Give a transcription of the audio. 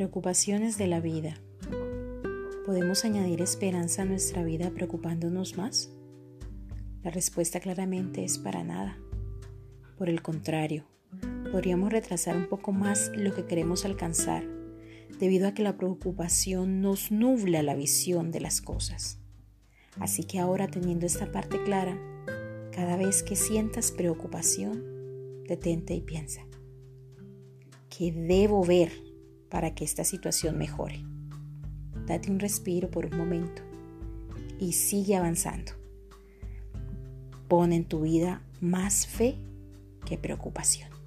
preocupaciones de la vida. ¿Podemos añadir esperanza a nuestra vida preocupándonos más? La respuesta claramente es para nada. Por el contrario, podríamos retrasar un poco más lo que queremos alcanzar, debido a que la preocupación nos nubla la visión de las cosas. Así que ahora teniendo esta parte clara, cada vez que sientas preocupación, detente y piensa, ¿qué debo ver para que esta situación mejore? Date un respiro por un momento y sigue avanzando. Pon en tu vida más fe que preocupación.